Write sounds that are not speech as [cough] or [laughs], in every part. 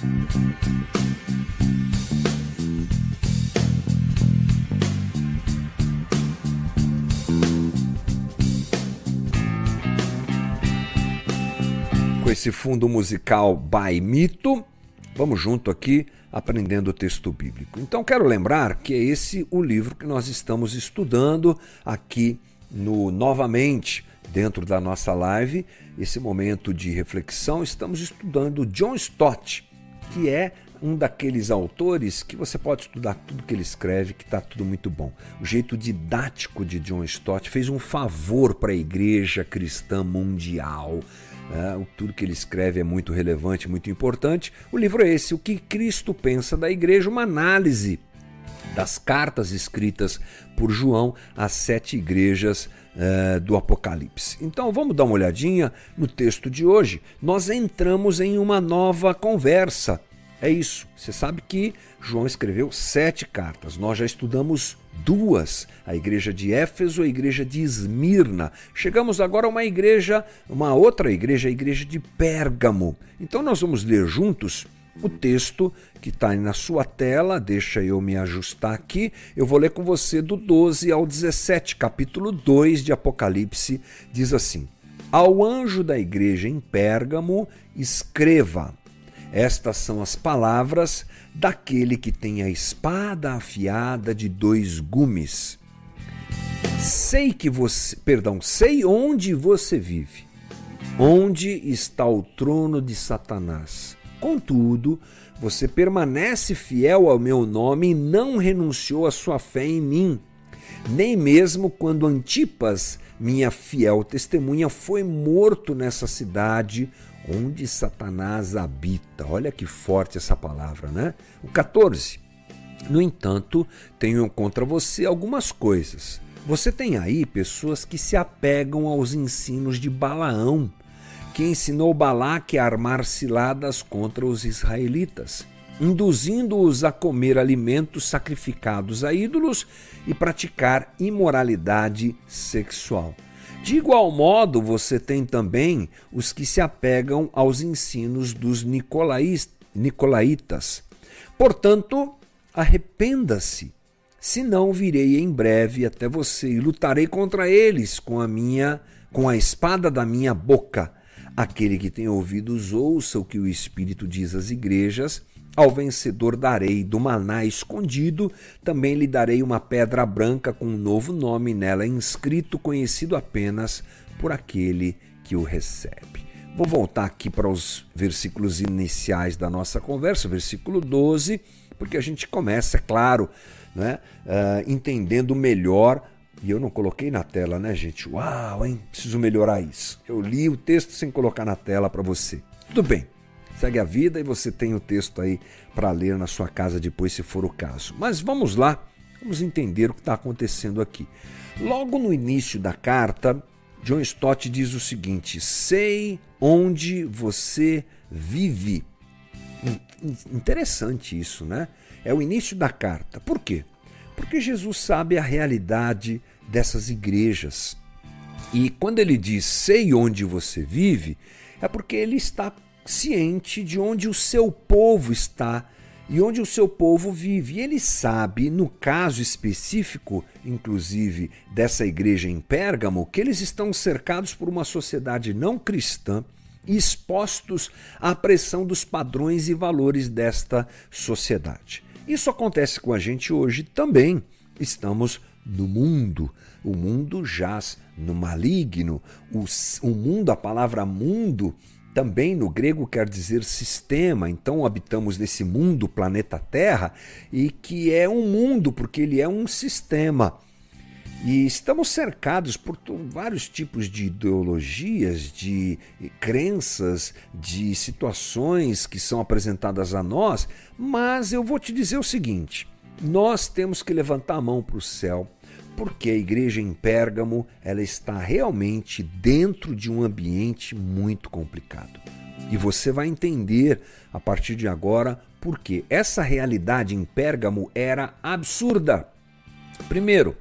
Com esse fundo musical by Mito, vamos junto aqui aprendendo o texto bíblico. Então quero lembrar que é esse o livro que nós estamos estudando aqui no novamente dentro da nossa live, esse momento de reflexão, estamos estudando John Stott, que é um daqueles autores que você pode estudar tudo que ele escreve, que está tudo muito bom. O jeito didático de John Stott fez um favor para a igreja cristã mundial. É, tudo que ele escreve é muito relevante, muito importante. O livro é esse, O que Cristo pensa da igreja, uma análise das cartas escritas por João às sete igrejas uh, do Apocalipse. Então vamos dar uma olhadinha no texto de hoje. Nós entramos em uma nova conversa. É isso. Você sabe que João escreveu sete cartas. Nós já estudamos duas, a igreja de Éfeso e a igreja de Esmirna. Chegamos agora a uma igreja, uma outra igreja, a igreja de Pérgamo. Então nós vamos ler juntos o texto que está na sua tela, deixa eu me ajustar aqui. Eu vou ler com você do 12 ao 17, capítulo 2 de Apocalipse, diz assim: Ao anjo da igreja em Pérgamo, escreva: Estas são as palavras daquele que tem a espada afiada de dois gumes. Sei que você, perdão, sei onde você vive. Onde está o trono de Satanás? Contudo, você permanece fiel ao meu nome e não renunciou à sua fé em mim. Nem mesmo quando Antipas, minha fiel testemunha, foi morto nessa cidade onde Satanás habita. Olha que forte essa palavra, né? O 14. No entanto, tenho contra você algumas coisas. Você tem aí pessoas que se apegam aos ensinos de Balaão, que ensinou Balaque a armar ciladas contra os israelitas, induzindo-os a comer alimentos sacrificados a ídolos e praticar imoralidade sexual. De igual modo, você tem também os que se apegam aos ensinos dos nicolaítas. Portanto, arrependa-se, senão virei em breve até você e lutarei contra eles com a minha com a espada da minha boca. Aquele que tem ouvidos ouça o que o Espírito diz às igrejas. Ao vencedor darei do maná escondido, também lhe darei uma pedra branca com um novo nome nela inscrito, conhecido apenas por aquele que o recebe. Vou voltar aqui para os versículos iniciais da nossa conversa, versículo 12, porque a gente começa, é claro, né, uh, entendendo melhor. E eu não coloquei na tela, né, gente? Uau, hein? Preciso melhorar isso. Eu li o texto sem colocar na tela para você. Tudo bem, segue a vida e você tem o texto aí para ler na sua casa depois, se for o caso. Mas vamos lá, vamos entender o que está acontecendo aqui. Logo no início da carta, John Stott diz o seguinte: Sei onde você vive. Interessante isso, né? É o início da carta. Por quê? Porque Jesus sabe a realidade dessas igrejas. E quando ele diz sei onde você vive, é porque ele está ciente de onde o seu povo está e onde o seu povo vive. E ele sabe, no caso específico, inclusive dessa igreja em Pérgamo, que eles estão cercados por uma sociedade não cristã e expostos à pressão dos padrões e valores desta sociedade. Isso acontece com a gente hoje também. Estamos no mundo. O mundo jaz no maligno. O, o mundo, a palavra mundo, também no grego quer dizer sistema, então habitamos nesse mundo, planeta Terra, e que é um mundo porque ele é um sistema. E estamos cercados por vários tipos de ideologias, de crenças, de situações que são apresentadas a nós, mas eu vou te dizer o seguinte: nós temos que levantar a mão para o céu porque a igreja em Pérgamo ela está realmente dentro de um ambiente muito complicado. E você vai entender a partir de agora porque essa realidade em Pérgamo era absurda. Primeiro,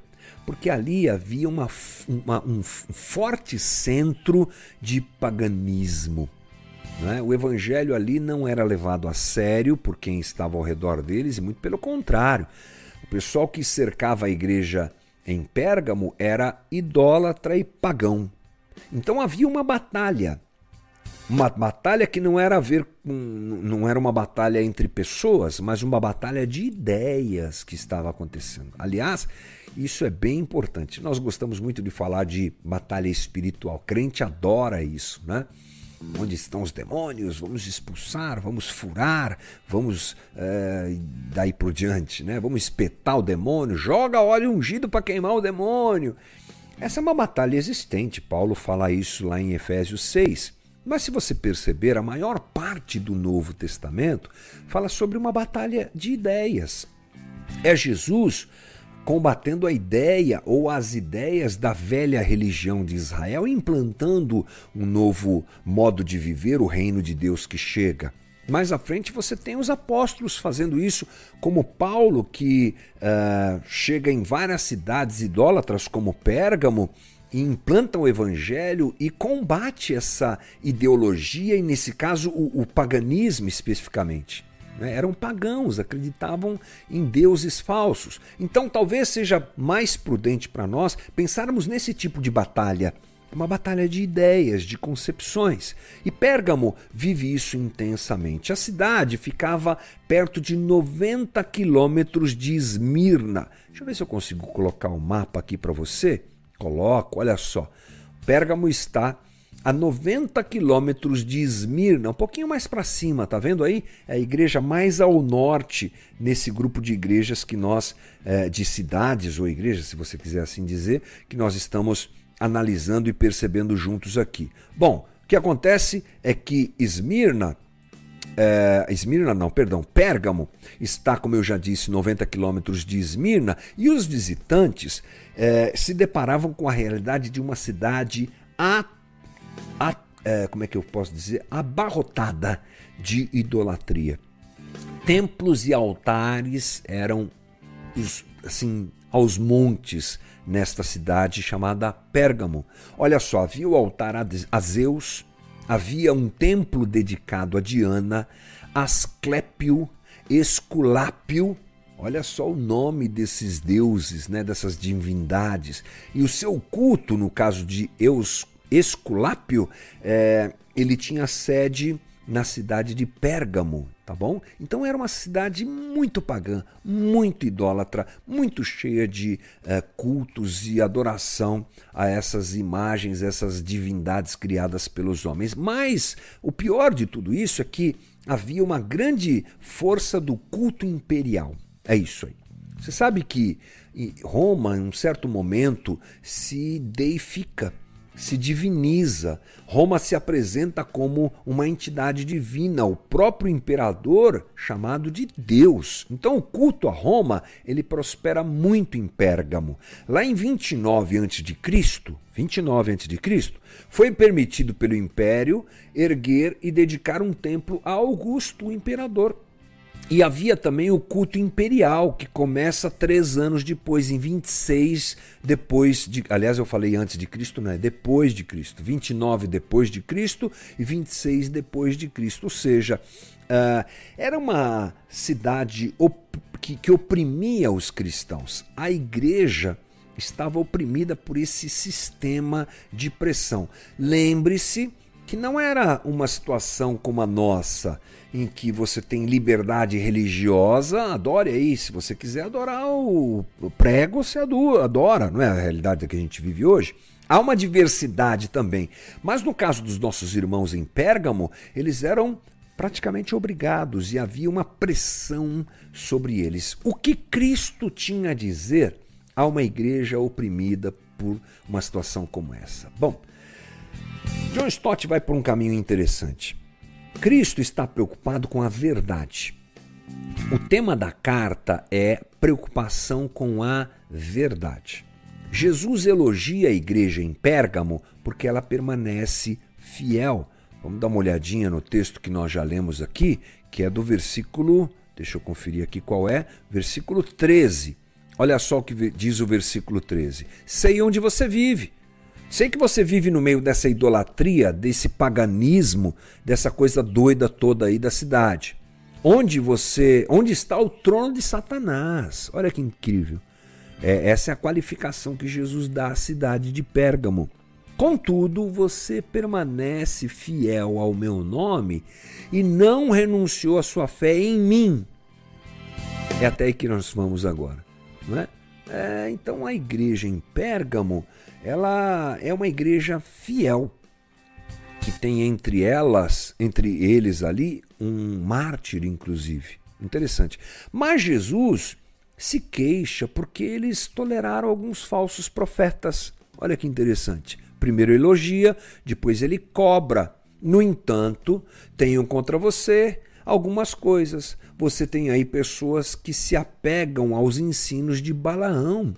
porque ali havia uma, uma, um forte centro de paganismo. Né? O evangelho ali não era levado a sério por quem estava ao redor deles, e muito pelo contrário. O pessoal que cercava a igreja em Pérgamo era idólatra e pagão. Então havia uma batalha. Uma batalha que não era a ver com, não era uma batalha entre pessoas, mas uma batalha de ideias que estava acontecendo. Aliás, isso é bem importante. Nós gostamos muito de falar de batalha espiritual. O crente adora isso, né? Onde estão os demônios? Vamos expulsar, vamos furar, vamos é, daí por diante, né? Vamos espetar o demônio, joga óleo ungido para queimar o demônio. Essa é uma batalha existente. Paulo fala isso lá em Efésios 6. Mas se você perceber, a maior parte do Novo Testamento fala sobre uma batalha de ideias. É Jesus combatendo a ideia ou as ideias da velha religião de Israel, implantando um novo modo de viver o reino de Deus que chega. Mais à frente você tem os apóstolos fazendo isso, como Paulo, que uh, chega em várias cidades idólatras, como Pérgamo, implanta o evangelho e combate essa ideologia, e nesse caso o, o paganismo especificamente né? eram pagãos, acreditavam em deuses falsos. Então talvez seja mais prudente para nós pensarmos nesse tipo de batalha. Uma batalha de ideias, de concepções. E Pérgamo vive isso intensamente. A cidade ficava perto de 90 quilômetros de Esmirna. Deixa eu ver se eu consigo colocar o um mapa aqui para você. Coloco, olha só. Pérgamo está a 90 quilômetros de Esmirna, um pouquinho mais para cima, tá vendo aí? É a igreja mais ao norte nesse grupo de igrejas que nós, é, de cidades ou igrejas, se você quiser assim dizer, que nós estamos analisando e percebendo juntos aqui. Bom, o que acontece é que Esmirna é, Esmirna não, perdão, Pérgamo está, como eu já disse, 90 quilômetros de Esmirna e os visitantes é, se deparavam com a realidade de uma cidade atrás a, é, como é que eu posso dizer, abarrotada de idolatria. Templos e altares eram os, assim aos montes nesta cidade chamada Pérgamo. Olha só, havia o altar a Zeus, havia um templo dedicado a Diana, Asclépio, Esculápio, Olha só o nome desses deuses, né, dessas divindades. E o seu culto, no caso de Eus, Esculápio, é, ele tinha sede na cidade de Pérgamo, tá bom? Então era uma cidade muito pagã, muito idólatra, muito cheia de é, cultos e adoração a essas imagens, essas divindades criadas pelos homens. Mas o pior de tudo isso é que havia uma grande força do culto imperial. É isso aí. Você sabe que Roma, em um certo momento, se deifica se diviniza. Roma se apresenta como uma entidade divina, o próprio imperador chamado de Deus. Então o culto a Roma, ele prospera muito em Pérgamo. Lá em 29 a.C., 29 a.C., foi permitido pelo império erguer e dedicar um templo a Augusto, o imperador. E havia também o culto imperial, que começa três anos depois, em 26 depois de. Aliás, eu falei antes de Cristo, não é? Depois de Cristo. 29 depois de Cristo e 26 depois de Cristo. Ou seja, uh, era uma cidade op que, que oprimia os cristãos. A igreja estava oprimida por esse sistema de pressão. Lembre-se que não era uma situação como a nossa em que você tem liberdade religiosa, adore aí. Se você quiser adorar o prego, você adora, não é a realidade que a gente vive hoje? Há uma diversidade também. Mas no caso dos nossos irmãos em Pérgamo, eles eram praticamente obrigados e havia uma pressão sobre eles. O que Cristo tinha a dizer a uma igreja oprimida por uma situação como essa? Bom, John Stott vai por um caminho interessante. Cristo está preocupado com a verdade. O tema da carta é preocupação com a verdade. Jesus elogia a igreja em Pérgamo porque ela permanece fiel. Vamos dar uma olhadinha no texto que nós já lemos aqui, que é do versículo, deixa eu conferir aqui qual é, versículo 13. Olha só o que diz o versículo 13: Sei onde você vive Sei que você vive no meio dessa idolatria, desse paganismo, dessa coisa doida toda aí da cidade. Onde você, onde está o trono de Satanás? Olha que incrível. É, essa é a qualificação que Jesus dá à cidade de Pérgamo. Contudo, você permanece fiel ao meu nome e não renunciou à sua fé em mim. É até aí que nós vamos agora. Não é? É, então a igreja em Pérgamo, ela é uma igreja fiel, que tem entre elas, entre eles ali, um mártir, inclusive. Interessante. Mas Jesus se queixa porque eles toleraram alguns falsos profetas. Olha que interessante. Primeiro elogia, depois ele cobra. No entanto, tenho contra você algumas coisas. Você tem aí pessoas que se apegam aos ensinos de Balaão,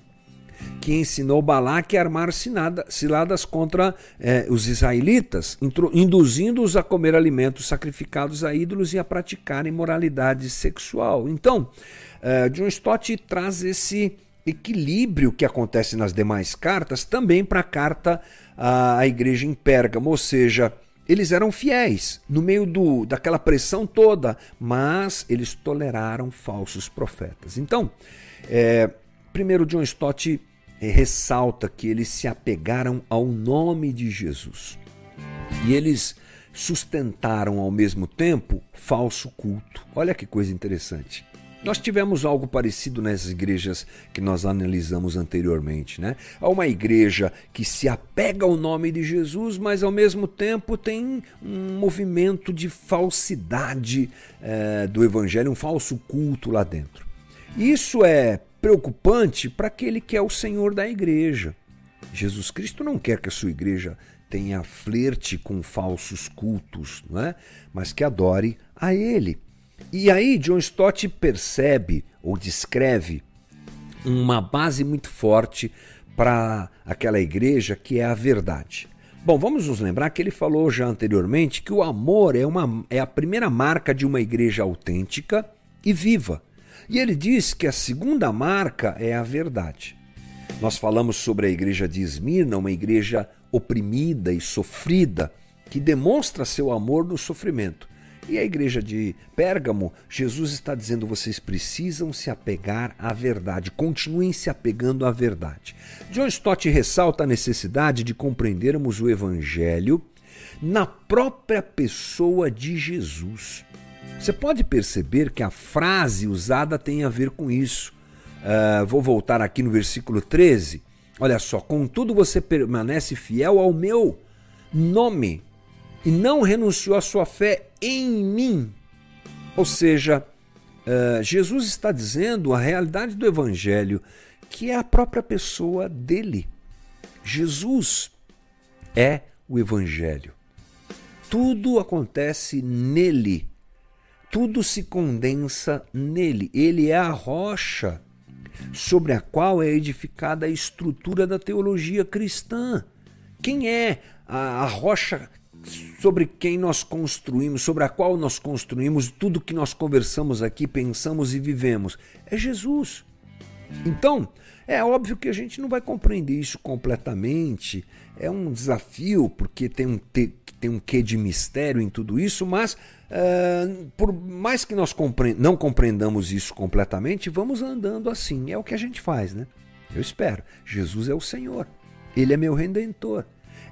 que ensinou Balaque a armar ciladas contra eh, os israelitas, induzindo-os a comer alimentos sacrificados a ídolos e a praticar imoralidade sexual. Então, eh, John Stott traz esse equilíbrio que acontece nas demais cartas também para a carta à igreja em Pérgamo, ou seja, eles eram fiéis no meio do, daquela pressão toda, mas eles toleraram falsos profetas. Então, é, primeiro John Stott ressalta que eles se apegaram ao nome de Jesus e eles sustentaram ao mesmo tempo falso culto. Olha que coisa interessante. Nós tivemos algo parecido nas igrejas que nós analisamos anteriormente, né? Há uma igreja que se apega ao nome de Jesus, mas ao mesmo tempo tem um movimento de falsidade é, do evangelho, um falso culto lá dentro. Isso é preocupante para aquele que é o Senhor da igreja. Jesus Cristo não quer que a sua igreja tenha flerte com falsos cultos, não é? mas que adore a Ele. E aí John Stott percebe ou descreve uma base muito forte para aquela igreja que é a verdade. Bom, vamos nos lembrar que ele falou já anteriormente que o amor é, uma, é a primeira marca de uma igreja autêntica e viva. E ele diz que a segunda marca é a verdade. Nós falamos sobre a igreja de Esmirna, uma igreja oprimida e sofrida, que demonstra seu amor no sofrimento. E a igreja de Pérgamo, Jesus está dizendo: vocês precisam se apegar à verdade, continuem se apegando à verdade. John Stott ressalta a necessidade de compreendermos o Evangelho na própria pessoa de Jesus. Você pode perceber que a frase usada tem a ver com isso. Uh, vou voltar aqui no versículo 13. Olha só, contudo você permanece fiel ao meu nome e não renunciou à sua fé em mim. Ou seja, uh, Jesus está dizendo a realidade do Evangelho, que é a própria pessoa dele. Jesus é o Evangelho. Tudo acontece nele. Tudo se condensa nele. Ele é a rocha sobre a qual é edificada a estrutura da teologia cristã. Quem é a rocha sobre quem nós construímos, sobre a qual nós construímos tudo que nós conversamos aqui, pensamos e vivemos. É Jesus. Então, é óbvio que a gente não vai compreender isso completamente. É um desafio, porque tem um, tem um quê de mistério em tudo isso, mas uh, por mais que nós compre não compreendamos isso completamente, vamos andando assim. É o que a gente faz, né? Eu espero. Jesus é o Senhor. Ele é meu redentor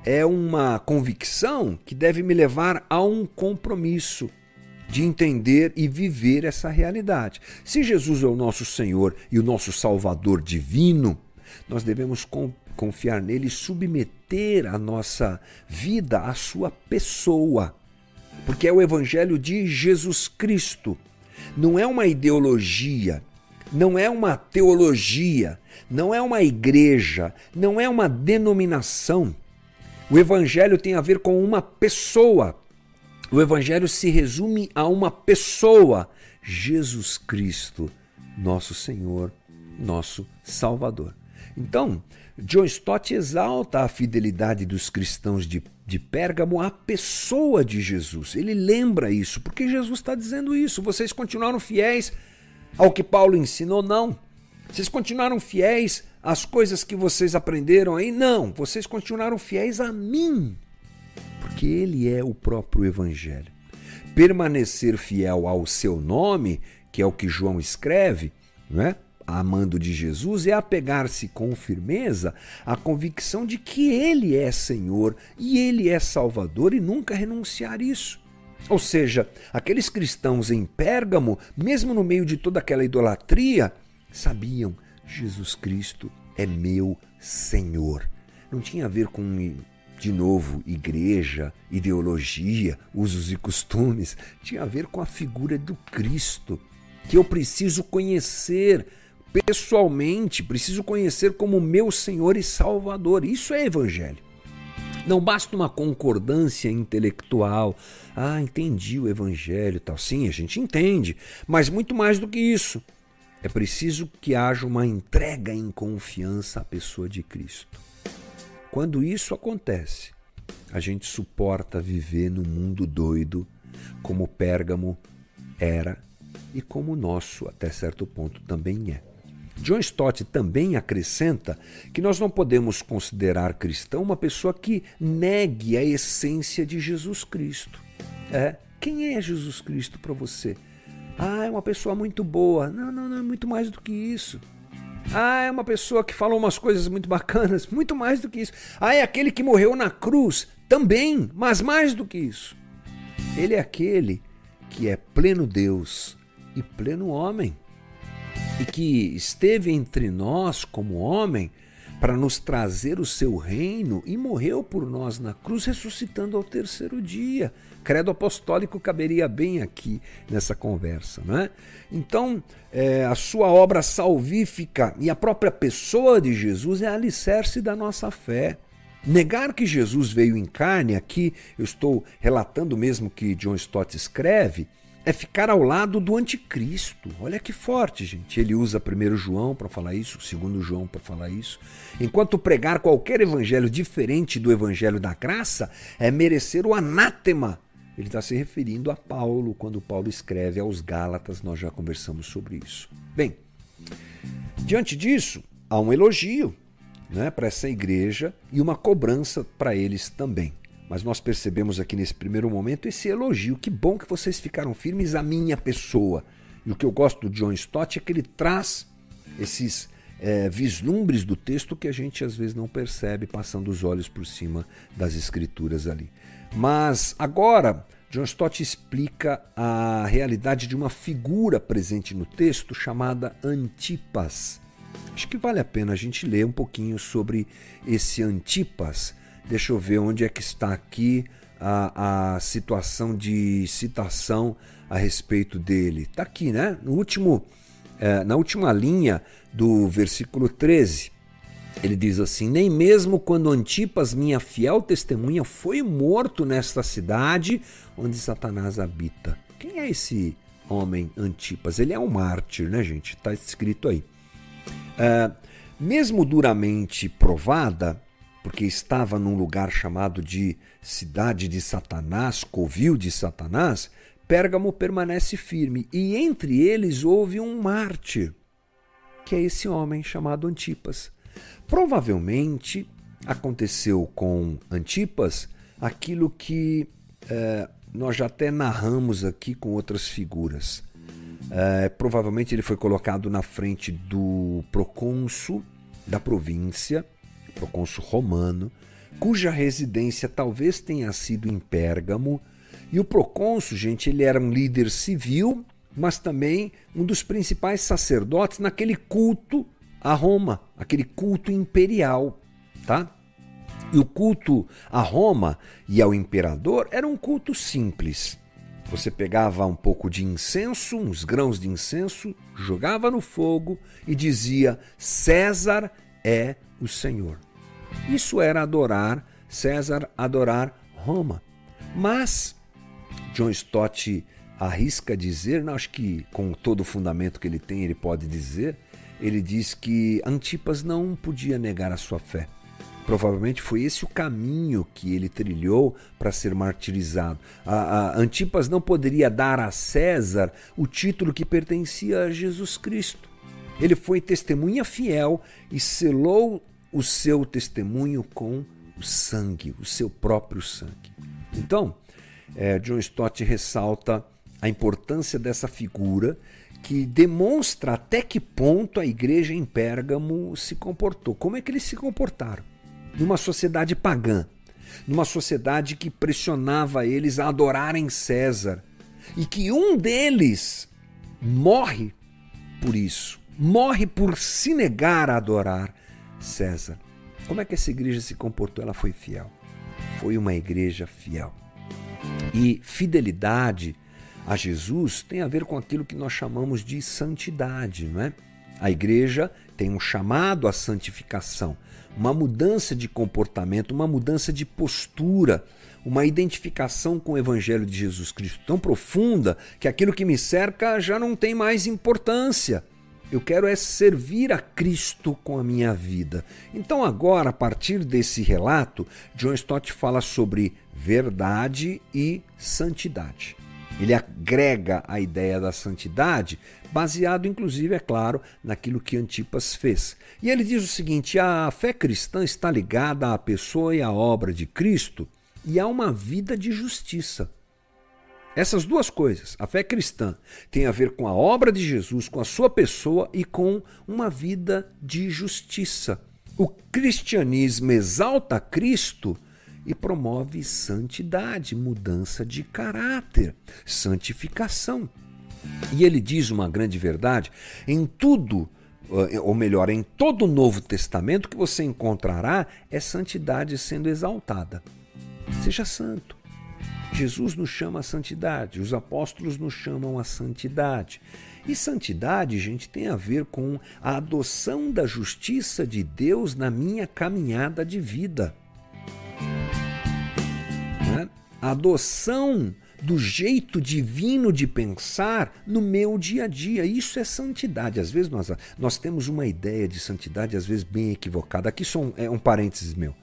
é uma convicção que deve me levar a um compromisso de entender e viver essa realidade. Se Jesus é o nosso Senhor e o nosso Salvador divino, nós devemos confiar nele e submeter a nossa vida à sua pessoa. Porque é o evangelho de Jesus Cristo. Não é uma ideologia, não é uma teologia, não é uma igreja, não é uma denominação o evangelho tem a ver com uma pessoa. O evangelho se resume a uma pessoa, Jesus Cristo, nosso Senhor, nosso Salvador. Então, John Stott exalta a fidelidade dos cristãos de, de Pérgamo à pessoa de Jesus. Ele lembra isso, porque Jesus está dizendo isso. Vocês continuaram fiéis ao que Paulo ensinou? Não. Vocês continuaram fiéis as coisas que vocês aprenderam aí. Não, vocês continuaram fiéis a mim, porque Ele é o próprio Evangelho. Permanecer fiel ao seu nome, que é o que João escreve, não é? amando de Jesus é apegar-se com firmeza à convicção de que Ele é Senhor e Ele é Salvador e nunca renunciar isso. Ou seja, aqueles cristãos em Pérgamo, mesmo no meio de toda aquela idolatria, sabiam: Jesus Cristo é meu Senhor. Não tinha a ver com, de novo, igreja, ideologia, usos e costumes. Tinha a ver com a figura do Cristo, que eu preciso conhecer pessoalmente, preciso conhecer como meu Senhor e Salvador. Isso é evangelho. Não basta uma concordância intelectual. Ah, entendi o evangelho, tal. Sim, a gente entende, mas muito mais do que isso. É preciso que haja uma entrega em confiança à pessoa de Cristo. Quando isso acontece, a gente suporta viver no mundo doido, como Pérgamo era e como o nosso, até certo ponto, também é. John Stott também acrescenta que nós não podemos considerar cristão uma pessoa que negue a essência de Jesus Cristo. É, quem é Jesus Cristo para você? Ah, é uma pessoa muito boa. Não, não, não, é muito mais do que isso. Ah, é uma pessoa que falou umas coisas muito bacanas, [laughs] muito mais do que isso. Ah, é aquele que morreu na cruz, também, mas mais do que isso. Ele é aquele que é pleno Deus e pleno homem e que esteve entre nós como homem para nos trazer o seu reino e morreu por nós na cruz, ressuscitando ao terceiro dia. Credo apostólico caberia bem aqui nessa conversa, não é? Então, é, a sua obra salvífica e a própria pessoa de Jesus é alicerce da nossa fé. Negar que Jesus veio em carne, aqui eu estou relatando mesmo que John Stott escreve, é ficar ao lado do anticristo. Olha que forte, gente. Ele usa primeiro João para falar isso, segundo João para falar isso. Enquanto pregar qualquer evangelho diferente do evangelho da graça é merecer o anátema. Ele está se referindo a Paulo quando Paulo escreve aos Gálatas, nós já conversamos sobre isso. Bem, diante disso, há um elogio né, para essa igreja e uma cobrança para eles também. Mas nós percebemos aqui nesse primeiro momento esse elogio. Que bom que vocês ficaram firmes à minha pessoa. E o que eu gosto do John Stott é que ele traz esses é, vislumbres do texto que a gente às vezes não percebe passando os olhos por cima das escrituras ali. Mas agora, John Stott explica a realidade de uma figura presente no texto chamada Antipas. Acho que vale a pena a gente ler um pouquinho sobre esse Antipas Deixa eu ver onde é que está aqui a, a situação de citação a respeito dele. Está aqui, né? No último, é, na última linha do versículo 13. Ele diz assim: Nem mesmo quando Antipas, minha fiel testemunha, foi morto nesta cidade onde Satanás habita. Quem é esse homem Antipas? Ele é um mártir, né, gente? Está escrito aí. É, mesmo duramente provada, porque estava num lugar chamado de cidade de Satanás, covil de Satanás, Pérgamo permanece firme e entre eles houve um mártir, que é esse homem chamado Antipas. Provavelmente aconteceu com Antipas aquilo que é, nós já até narramos aqui com outras figuras. É, provavelmente ele foi colocado na frente do procônsul da província procônsul romano, cuja residência talvez tenha sido em Pérgamo. E o procônsul, gente, ele era um líder civil, mas também um dos principais sacerdotes naquele culto a Roma, aquele culto imperial, tá? E o culto a Roma e ao imperador era um culto simples. Você pegava um pouco de incenso, uns grãos de incenso, jogava no fogo e dizia: César é o Senhor. Isso era adorar César, adorar Roma. Mas John Stott arrisca dizer, não, acho que com todo o fundamento que ele tem, ele pode dizer, ele diz que Antipas não podia negar a sua fé. Provavelmente foi esse o caminho que ele trilhou para ser martirizado. A, a Antipas não poderia dar a César o título que pertencia a Jesus Cristo. Ele foi testemunha fiel e selou o seu testemunho com o sangue, o seu próprio sangue. Então, é, John Stott ressalta a importância dessa figura que demonstra até que ponto a igreja em Pérgamo se comportou. Como é que eles se comportaram? Numa sociedade pagã, numa sociedade que pressionava eles a adorarem César, e que um deles morre por isso, morre por se negar a adorar César. Como é que essa igreja se comportou? Ela foi fiel. Foi uma igreja fiel. E fidelidade a Jesus tem a ver com aquilo que nós chamamos de santidade, não é? A igreja tem um chamado à santificação, uma mudança de comportamento, uma mudança de postura, uma identificação com o Evangelho de Jesus Cristo tão profunda que aquilo que me cerca já não tem mais importância. Eu quero é servir a Cristo com a minha vida. Então, agora, a partir desse relato, John Stott fala sobre verdade e santidade. Ele agrega a ideia da santidade, baseado inclusive, é claro, naquilo que Antipas fez. E ele diz o seguinte: a fé cristã está ligada à pessoa e à obra de Cristo e a uma vida de justiça. Essas duas coisas, a fé cristã, tem a ver com a obra de Jesus, com a sua pessoa e com uma vida de justiça. O cristianismo exalta Cristo e promove santidade, mudança de caráter, santificação. E ele diz uma grande verdade: em tudo, eh, ou melhor, em todo o Novo Testamento que você encontrará é santidade sendo exaltada. Seja santo. Jesus nos chama a santidade, os apóstolos nos chamam a santidade. E santidade, gente, tem a ver com a adoção da justiça de Deus na minha caminhada de vida. A adoção do jeito divino de pensar no meu dia a dia. Isso é santidade. Às vezes nós, nós temos uma ideia de santidade, às vezes bem equivocada. Aqui só um, é um parênteses meu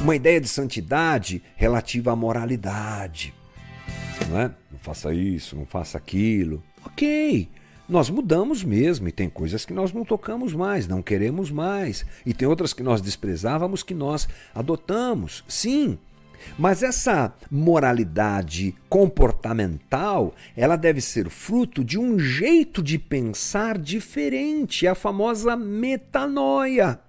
uma ideia de santidade relativa à moralidade. Não é? Não faça isso, não faça aquilo. Ok, nós mudamos mesmo e tem coisas que nós não tocamos mais, não queremos mais. E tem outras que nós desprezávamos que nós adotamos. Sim, mas essa moralidade comportamental, ela deve ser fruto de um jeito de pensar diferente, a famosa metanoia.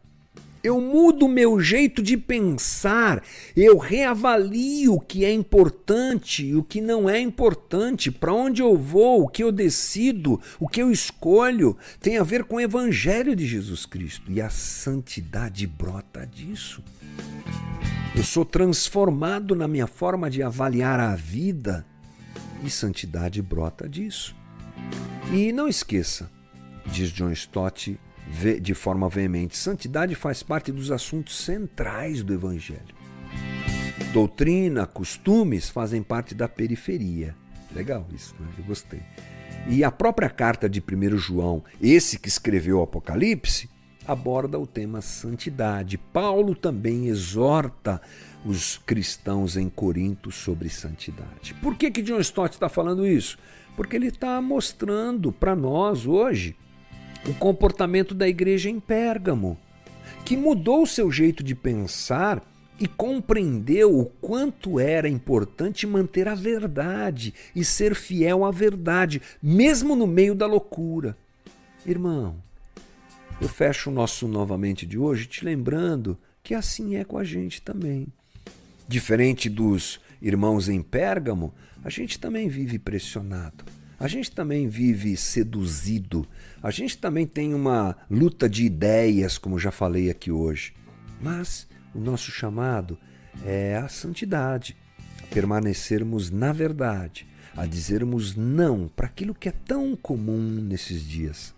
Eu mudo meu jeito de pensar, eu reavalio o que é importante e o que não é importante, para onde eu vou, o que eu decido, o que eu escolho, tem a ver com o Evangelho de Jesus Cristo. E a santidade brota disso. Eu sou transformado na minha forma de avaliar a vida e santidade brota disso. E não esqueça, diz John Stott, de forma veemente: santidade faz parte dos assuntos centrais do Evangelho. Doutrina, costumes fazem parte da periferia. Legal isso, né? eu gostei. E a própria carta de 1 João, esse que escreveu o Apocalipse, aborda o tema santidade. Paulo também exorta os cristãos em Corinto sobre santidade. Por que, que John Stott está falando isso? Porque ele está mostrando para nós hoje o comportamento da igreja em Pérgamo, que mudou o seu jeito de pensar e compreendeu o quanto era importante manter a verdade e ser fiel à verdade, mesmo no meio da loucura. Irmão, eu fecho o nosso novamente de hoje te lembrando que assim é com a gente também. Diferente dos irmãos em Pérgamo, a gente também vive pressionado. A gente também vive seduzido, a gente também tem uma luta de ideias, como já falei aqui hoje. Mas o nosso chamado é a santidade, a permanecermos na verdade, a dizermos não para aquilo que é tão comum nesses dias,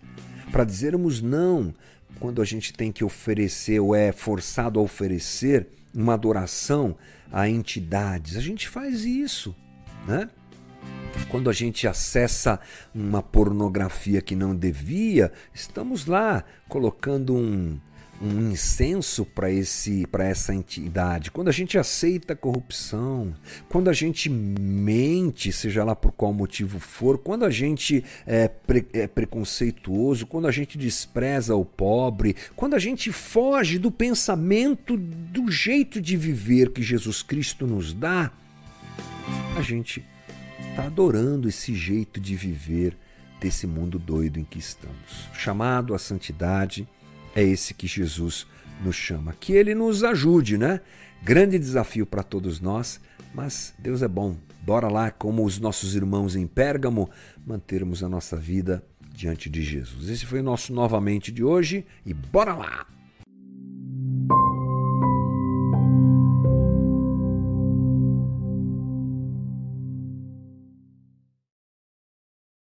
para dizermos não quando a gente tem que oferecer ou é forçado a oferecer uma adoração a entidades. A gente faz isso, né? Quando a gente acessa uma pornografia que não devia, estamos lá colocando um, um incenso para esse para essa entidade, quando a gente aceita a corrupção, quando a gente mente, seja lá por qual motivo for, quando a gente é, pre, é preconceituoso, quando a gente despreza o pobre, quando a gente foge do pensamento, do jeito de viver que Jesus Cristo nos dá, a gente está adorando esse jeito de viver desse mundo doido em que estamos. Chamado à santidade é esse que Jesus nos chama. Que ele nos ajude, né? Grande desafio para todos nós, mas Deus é bom. Bora lá, como os nossos irmãos em Pérgamo, mantermos a nossa vida diante de Jesus. Esse foi o nosso novamente de hoje e bora lá!